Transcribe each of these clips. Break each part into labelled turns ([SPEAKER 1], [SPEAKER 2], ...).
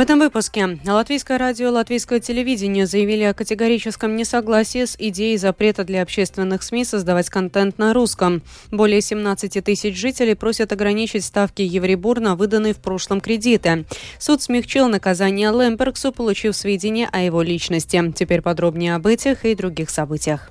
[SPEAKER 1] этом выпуске Латвийское радио, Латвийское телевидение заявили о категорическом несогласии с идеей запрета для общественных СМИ создавать контент на русском. Более 17 тысяч жителей просят ограничить ставки Евребур на выданные в прошлом кредиты. Суд смягчил наказание Лембергсу, получив сведения о его личности. Теперь подробнее об этих и других событиях.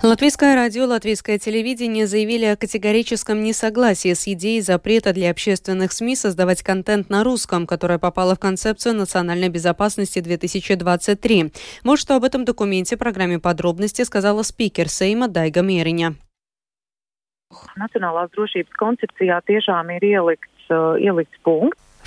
[SPEAKER 1] Латвийское радио, латвийское телевидение заявили о категорическом несогласии с идеей запрета для общественных СМИ создавать контент на русском, которая попала в концепцию национальной безопасности 2023. Вот что об этом документе программе подробности сказала спикер Сейма Дайга Мериня.
[SPEAKER 2] Национālās drošības koncepcijā tiešām ir ielikts, ielikts.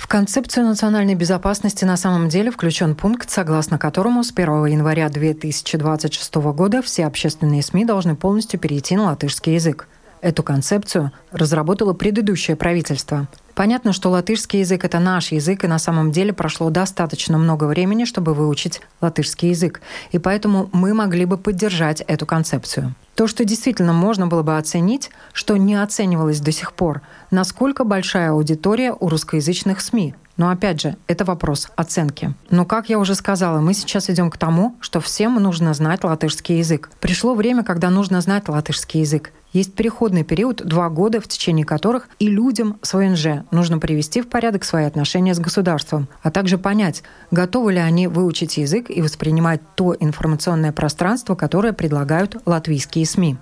[SPEAKER 3] В концепцию национальной безопасности на самом деле включен пункт, согласно которому с 1 января 2026 года все общественные СМИ должны полностью перейти на латышский язык. Эту концепцию разработало предыдущее правительство. Понятно, что латышский язык – это наш язык, и на самом деле прошло достаточно много времени, чтобы выучить латышский язык. И поэтому мы могли бы поддержать эту концепцию. То, что действительно можно было бы оценить, что не оценивалось до сих пор, насколько большая аудитория у русскоязычных СМИ. Но опять же, это вопрос оценки. Но, как я уже сказала, мы сейчас идем к тому, что всем нужно знать латышский язык. Пришло время, когда нужно знать латышский язык. Есть переходный период, два года, в течение которых и людям с ВНЖ нужно привести в порядок свои отношения с государством, а также понять, готовы ли они выучить язык и воспринимать то информационное пространство, которое предлагают латвийские СМИ.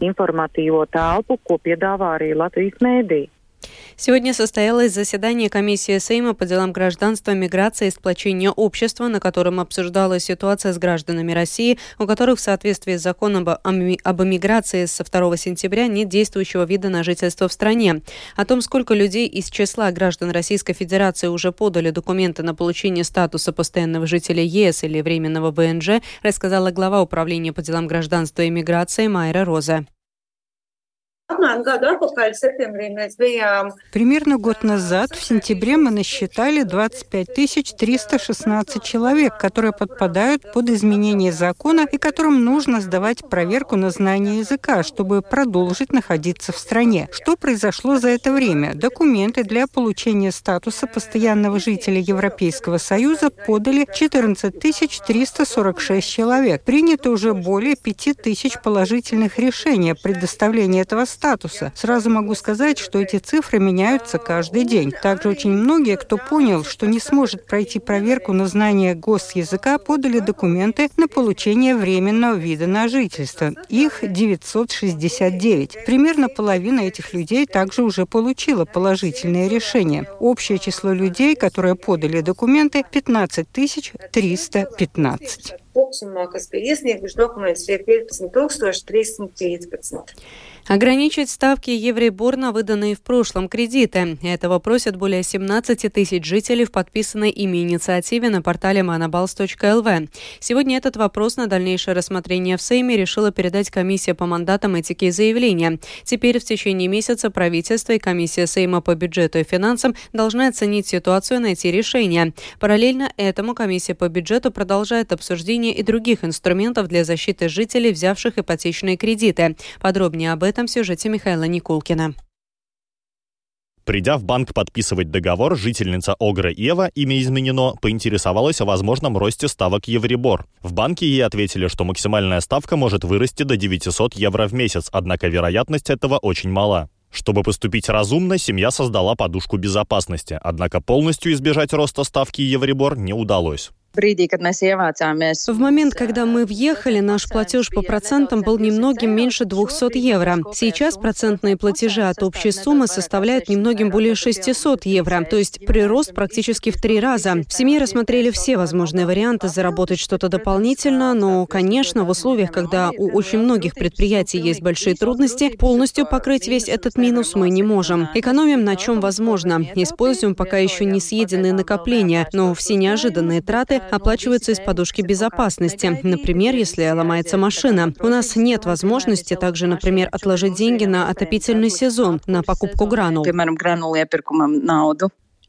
[SPEAKER 1] Сегодня состоялось заседание комиссии Сейма по делам гражданства, миграции и сплочения общества, на котором обсуждалась ситуация с гражданами России, у которых в соответствии с законом об эмиграции со 2 сентября нет действующего вида на жительство в стране. О том, сколько людей из числа граждан Российской Федерации уже подали документы на получение статуса постоянного жителя ЕС или временного ВНЖ, рассказала глава управления по делам гражданства и миграции Майра Роза.
[SPEAKER 4] Примерно год назад, в сентябре, мы насчитали 25 316 человек, которые подпадают под изменение закона и которым нужно сдавать проверку на знание языка, чтобы продолжить находиться в стране. Что произошло за это время? Документы для получения статуса постоянного жителя Европейского Союза подали 14 346 человек. Принято уже более 5 тысяч положительных решений о предоставлении этого статуса статуса. Сразу могу сказать, что эти цифры меняются каждый день. Также очень многие, кто понял, что не сможет пройти проверку на знание госязыка, подали документы на получение временного вида на жительство. Их 969. Примерно половина этих людей также уже получила положительное решение. Общее число людей, которые подали документы, 15 315.
[SPEAKER 1] Kopumā, kas bija iesnieguši dokumentus, ir 15 315. Ограничить ставки Евребор на выданные в прошлом кредиты. Этого просят более 17 тысяч жителей в подписанной ими инициативе на портале manabals.lv. Сегодня этот вопрос на дальнейшее рассмотрение в Сейме решила передать комиссия по мандатам этики и заявления. Теперь в течение месяца правительство и комиссия Сейма по бюджету и финансам должны оценить ситуацию и найти решение. Параллельно этому комиссия по бюджету продолжает обсуждение и других инструментов для защиты жителей, взявших ипотечные кредиты. Подробнее об этом этом сюжете Михаила Никулкина.
[SPEAKER 5] Придя в банк подписывать договор, жительница Огра Ева, имя изменено, поинтересовалась о возможном росте ставок Евребор. В банке ей ответили, что максимальная ставка может вырасти до 900 евро в месяц, однако вероятность этого очень мала. Чтобы поступить разумно, семья создала подушку безопасности, однако полностью избежать роста ставки Евребор не удалось.
[SPEAKER 1] В момент, когда мы въехали, наш платеж по процентам был немногим меньше 200 евро. Сейчас процентные платежи от общей суммы составляют немногим более 600 евро, то есть прирост практически в три раза. В семье рассмотрели все возможные варианты заработать что-то дополнительно, но, конечно, в условиях, когда у очень многих предприятий есть большие трудности, полностью покрыть весь этот минус мы не можем. Экономим на чем возможно. Используем пока еще не съеденные накопления, но все неожиданные траты оплачиваются из подушки безопасности. Например, если ломается машина. У нас нет возможности также, например, отложить деньги на отопительный сезон, на покупку гранул.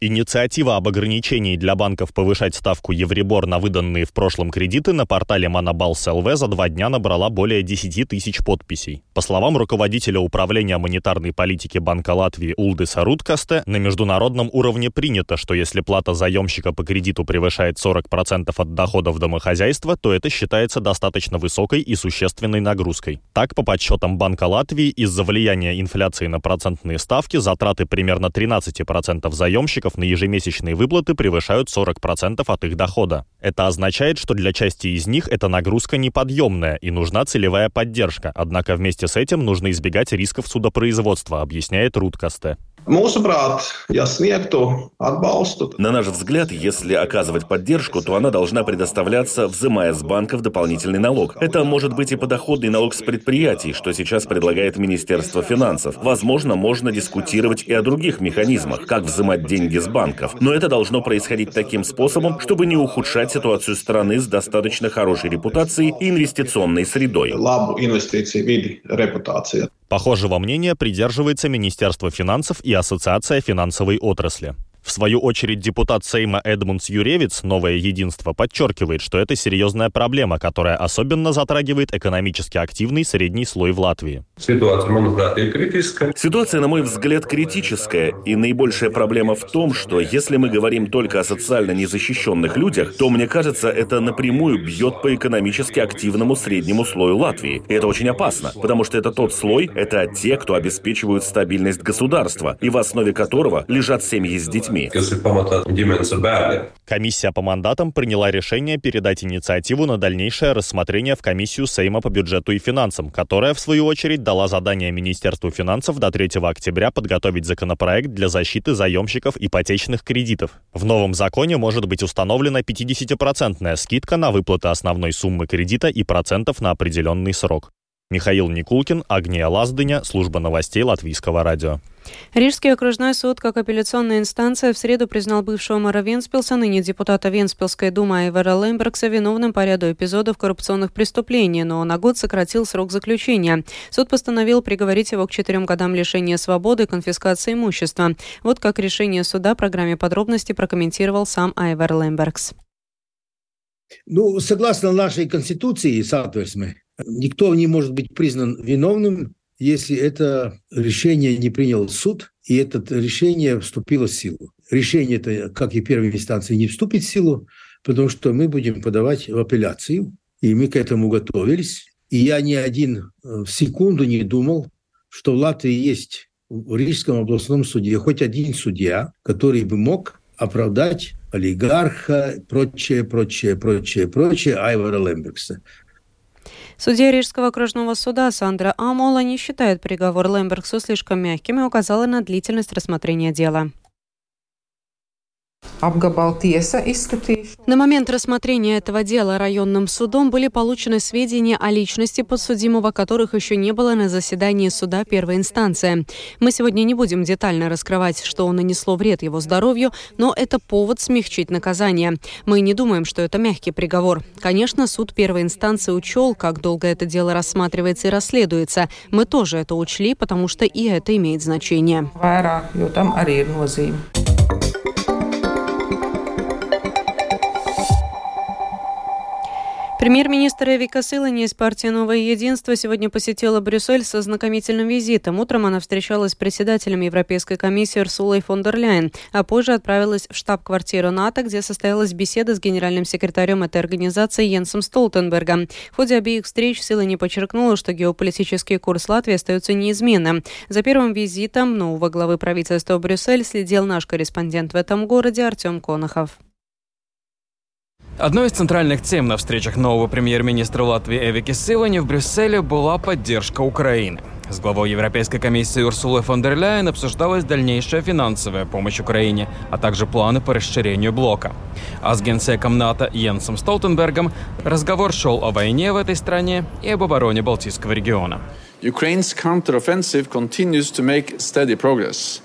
[SPEAKER 5] Инициатива об ограничении для банков повышать ставку Евробор на выданные в прошлом кредиты на портале Monoballs LV за два дня набрала более 10 тысяч подписей. По словам руководителя управления монетарной политики Банка Латвии Улдиса Руткасте, на международном уровне принято, что если плата заемщика по кредиту превышает 40% от доходов домохозяйства, то это считается достаточно высокой и существенной нагрузкой. Так, по подсчетам Банка Латвии, из-за влияния инфляции на процентные ставки затраты примерно 13% заемщиков заемщиков на ежемесячные выплаты превышают 40% от их дохода. Это означает, что для части из них эта нагрузка неподъемная и нужна целевая поддержка, однако вместе с этим нужно избегать рисков судопроизводства, объясняет
[SPEAKER 6] На наш взгляд, если оказывать поддержку, то она должна предоставляться, взимая с банков дополнительный налог. Это может быть и подоходный налог с предприятий, что сейчас предлагает Министерство финансов. Возможно, можно дискутировать и о других механизмах, как взимать деньги с банков. Но это должно происходить таким способом, чтобы не ухудшать ситуацию страны с достаточно хорошей репутацией и инвестиционной средой.
[SPEAKER 5] Похожего мнения придерживается Министерство финансов и Ассоциация финансовой отрасли. В свою очередь депутат Сейма Эдмундс Юревиц «Новое единство» подчеркивает, что это серьезная проблема, которая особенно затрагивает экономически активный средний слой в Латвии.
[SPEAKER 6] Ситуация, на мой взгляд, критическая, и наибольшая проблема в том, что если мы говорим только о социально незащищенных людях, то, мне кажется, это напрямую бьет по экономически активному среднему слою Латвии. И это очень опасно, потому что это тот слой, это те, кто обеспечивают стабильность государства, и в основе которого лежат семьи с детьми
[SPEAKER 5] детьми. Комиссия по мандатам приняла решение передать инициативу на дальнейшее рассмотрение в комиссию Сейма по бюджету и финансам, которая, в свою очередь, дала задание Министерству финансов до 3 октября подготовить законопроект для защиты заемщиков ипотечных кредитов. В новом законе может быть установлена 50% скидка на выплаты основной суммы кредита и процентов на определенный срок. Михаил Никулкин, Агния Лаздыня, служба новостей Латвийского радио.
[SPEAKER 1] Рижский окружной суд, как апелляционная инстанция, в среду признал бывшего мэра Венспилса, ныне депутата Венспилской думы Айвара Лембергса, виновным по ряду эпизодов коррупционных преступлений, но на год сократил срок заключения. Суд постановил приговорить его к четырем годам лишения свободы и конфискации имущества. Вот как решение суда программе подробности прокомментировал сам Айвар Лембергс.
[SPEAKER 7] Ну, согласно нашей конституции, соответственно, Никто не может быть признан виновным, если это решение не принял суд, и это решение вступило в силу. Решение это, как и первой инстанции, не вступит в силу, потому что мы будем подавать в апелляцию, и мы к этому готовились. И я ни один э, в секунду не думал, что в Латвии есть в Рижском областном суде хоть один судья, который бы мог оправдать олигарха, прочее, прочее, прочее, прочее Айвара Лембергса.
[SPEAKER 1] Судья Рижского окружного суда Сандра Амола не считает приговор Лембергсу слишком мягким и указала на длительность рассмотрения дела. На момент рассмотрения этого дела районным судом были получены сведения о личности подсудимого, которых еще не было на заседании суда первой инстанции. Мы сегодня не будем детально раскрывать, что нанесло вред его здоровью, но это повод смягчить наказание. Мы не думаем, что это мягкий приговор. Конечно, суд первой инстанции учел, как долго это дело рассматривается и расследуется. Мы тоже это учли, потому что и это имеет значение. Премьер-министр Эвика Сылани из партии «Новое единство» сегодня посетила Брюссель со знакомительным визитом. Утром она встречалась с председателем Европейской комиссии Урсулой фон дер Ляйен, а позже отправилась в штаб-квартиру НАТО, где состоялась беседа с генеральным секретарем этой организации Йенсом Столтенбергом. В ходе обеих встреч Сылани подчеркнула, что геополитический курс Латвии остается неизменным. За первым визитом нового главы правительства Брюссель следил наш корреспондент в этом городе Артем Конохов.
[SPEAKER 8] Одной из центральных тем на встречах нового премьер-министра Латвии Эвики Силани в Брюсселе была поддержка Украины. С главой Европейской комиссии Урсулой фон дер Ляйен обсуждалась дальнейшая финансовая помощь Украине, а также планы по расширению блока. А с генсеком НАТО Йенсом Столтенбергом разговор шел о войне в этой стране и об обороне Балтийского региона. Ukraine's counteroffensive continues to make steady progress.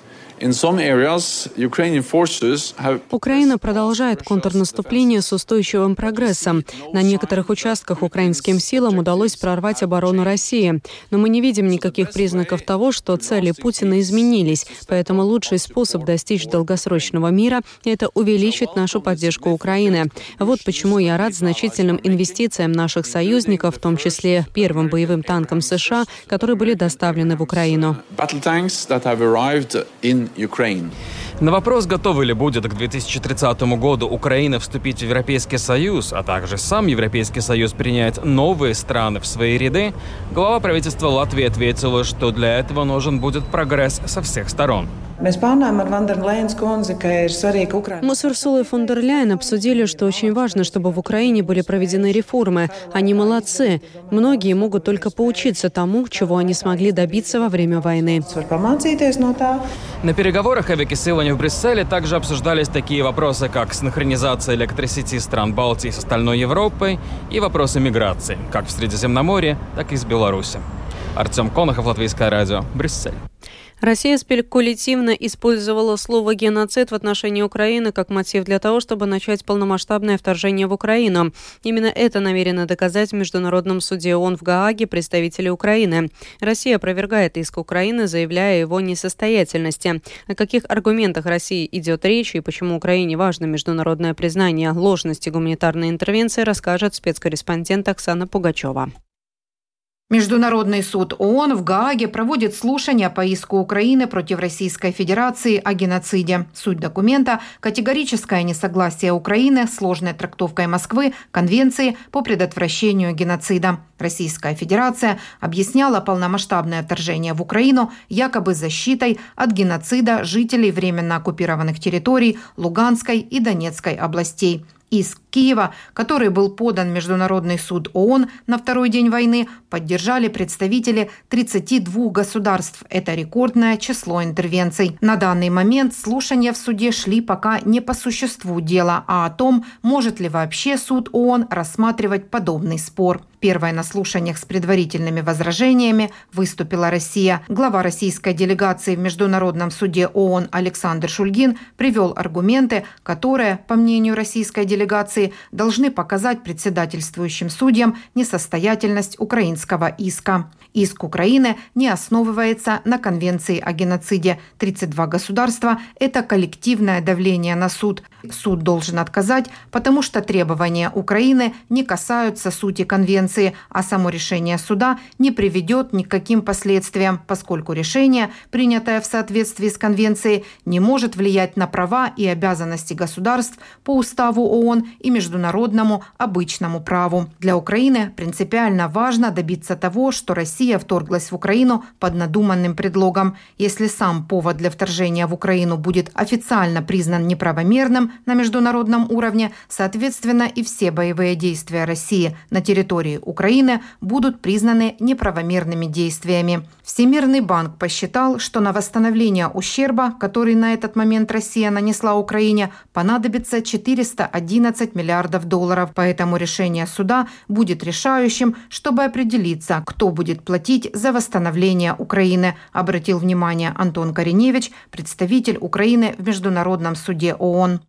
[SPEAKER 1] Украина продолжает контрнаступление с устойчивым прогрессом. На некоторых участках украинским силам удалось прорвать оборону России. Но мы не видим никаких признаков того, что цели Путина изменились. Поэтому лучший способ достичь долгосрочного мира – это увеличить нашу поддержку Украины. Вот почему я рад значительным инвестициям наших союзников, в том числе первым боевым танкам США, которые были доставлены в Украину.
[SPEAKER 8] На вопрос, готовы ли будет к 2030 году Украина вступить в Европейский Союз, а также сам Европейский Союз принять новые страны в свои ряды, глава правительства Латвии ответила, что для этого нужен будет прогресс со всех сторон.
[SPEAKER 1] Мы с Урсулой фон дер Ляйен обсудили, что очень важно, чтобы в Украине были проведены реформы. Они молодцы. Многие могут только поучиться тому, чего они смогли добиться во время войны.
[SPEAKER 8] На переговорах о Викисилане в Брюсселе также обсуждались такие вопросы, как синхронизация электросети стран Балтии с остальной Европой и вопросы миграции, как в Средиземноморье, так и с Беларуси. Артем Конохов, Латвийское радио, Брюссель.
[SPEAKER 1] Россия спекулятивно использовала слово «геноцид» в отношении Украины как мотив для того, чтобы начать полномасштабное вторжение в Украину. Именно это намерено доказать в Международном суде ООН в Гааге представители Украины. Россия опровергает иск Украины, заявляя его несостоятельности. О каких аргументах России идет речь и почему Украине важно международное признание ложности гуманитарной интервенции, расскажет спецкорреспондент Оксана Пугачева.
[SPEAKER 9] Международный суд ООН в Гааге проводит слушания по иску Украины против Российской Федерации о геноциде. Суть документа – категорическое несогласие Украины с сложной трактовкой Москвы Конвенции по предотвращению геноцида. Российская Федерация объясняла полномасштабное вторжение в Украину якобы защитой от геноцида жителей временно оккупированных территорий Луганской и Донецкой областей – Иск Киева, который был подан Международный суд ООН на второй день войны, поддержали представители 32 государств. Это рекордное число интервенций. На данный момент слушания в суде шли пока не по существу дела, а о том, может ли вообще суд ООН рассматривать подобный спор. Первой на слушаниях с предварительными возражениями выступила Россия. Глава российской делегации в Международном суде ООН Александр Шульгин привел аргументы, которые, по мнению российской делегации, должны показать председательствующим судьям несостоятельность украинского иска. Иск Украины не основывается на Конвенции о геноциде. 32 государства – это коллективное давление на суд. Суд должен отказать, потому что требования Украины не касаются сути Конвенции, а само решение суда не приведет ни к каким последствиям, поскольку решение, принятое в соответствии с Конвенцией, не может влиять на права и обязанности государств по Уставу ООН и международному обычному праву. Для Украины принципиально важно добиться того, что Россия вторглась в Украину под надуманным предлогом. Если сам повод для вторжения в Украину будет официально признан неправомерным на международном уровне, соответственно и все боевые действия России на территории Украины будут признаны неправомерными действиями. Всемирный банк посчитал, что на восстановление ущерба, который на этот момент Россия нанесла Украине, понадобится 411 миллиардов долларов. Поэтому решение суда будет решающим, чтобы определиться, кто будет платить за восстановление Украины, обратил внимание Антон Кореневич, представитель Украины в Международном суде ООН.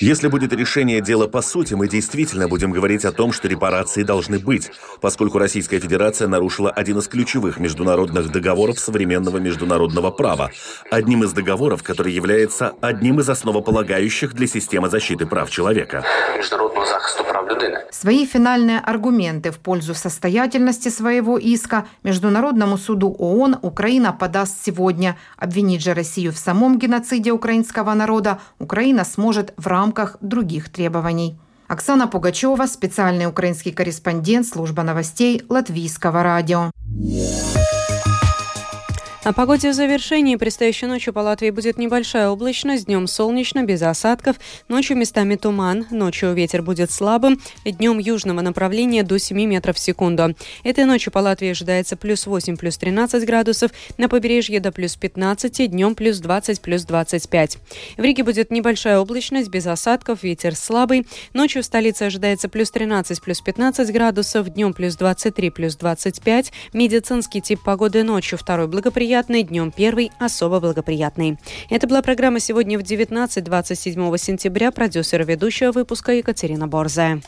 [SPEAKER 6] Если будет решение дела по сути, мы действительно будем говорить о том, что репарации должны быть, поскольку Российская Федерация нарушила один из ключевых международных договоров современного международного права, одним из договоров, который является одним из основополагающих для системы защиты прав человека. Международного
[SPEAKER 9] захисту прав Свои финальные аргументы в пользу состоятельности своего иска Международному суду ООН Украина подаст сегодня. Обвинить же Россию в самом геноциде украинского народа Украина сможет в рамках других требований. Оксана Пугачева, специальный украинский корреспондент служба новостей Латвийского радио.
[SPEAKER 1] О погоде в завершении. Предстоящей ночью по Латвии будет небольшая облачность, днем солнечно, без осадков, ночью местами туман, ночью ветер будет слабым, днем южного направления до 7 метров в секунду. Этой ночью по Латвии ожидается плюс 8, плюс 13 градусов, на побережье до плюс 15, днем плюс 20, плюс 25. В Риге будет небольшая облачность, без осадков, ветер слабый. Ночью в столице ожидается плюс 13, плюс 15 градусов, днем плюс 23, плюс 25. Медицинский тип погоды ночью второй благоприятный благоприятный, днем первый особо благоприятный. Это была программа сегодня в 19-27 сентября. Продюсер ведущего выпуска Екатерина Борзая.